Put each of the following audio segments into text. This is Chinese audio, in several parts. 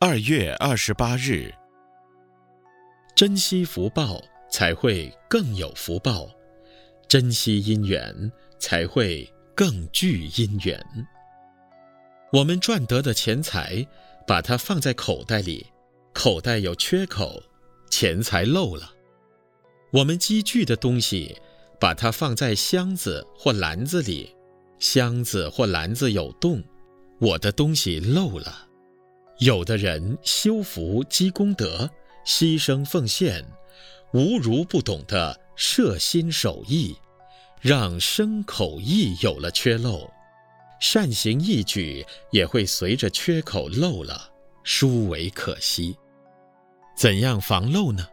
二月二十八日，珍惜福报，才会更有福报；珍惜因缘，才会更聚因缘。我们赚得的钱财，把它放在口袋里，口袋有缺口，钱财漏了；我们积聚的东西，把它放在箱子或篮子里，箱子或篮子有洞，我的东西漏了。有的人修福积功德，牺牲奉献，无如不懂得摄心守意，让身口意有了缺漏，善行义举也会随着缺口漏了，殊为可惜。怎样防漏呢？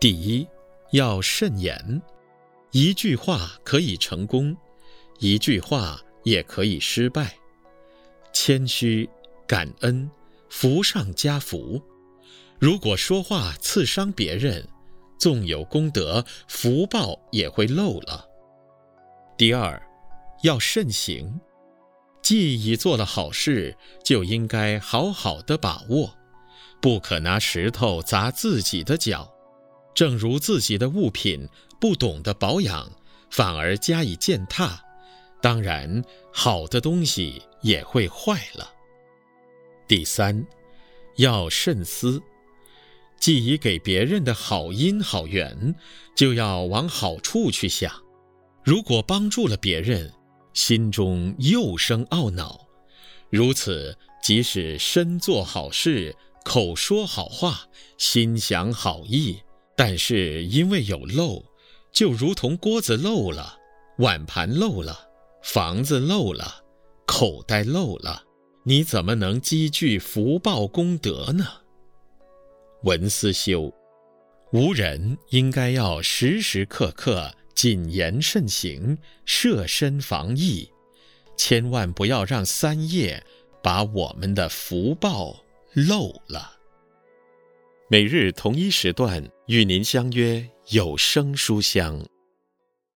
第一，要慎言。一句话可以成功，一句话也可以失败。谦虚、感恩、福上加福。如果说话刺伤别人，纵有功德，福报也会漏了。第二，要慎行。既已做了好事，就应该好好的把握，不可拿石头砸自己的脚。正如自己的物品不懂得保养，反而加以践踏，当然好的东西也会坏了。第三，要慎思，既已给别人的好因好缘，就要往好处去想。如果帮助了别人，心中又生懊恼，如此即使身做好事，口说好话，心想好意。但是因为有漏，就如同锅子漏了，碗盘漏了，房子漏了，口袋漏了，你怎么能积聚福报功德呢？文思修，吾人应该要时时刻刻谨言慎行，设身防意，千万不要让三业把我们的福报漏了。每日同一时段与您相约有声书香。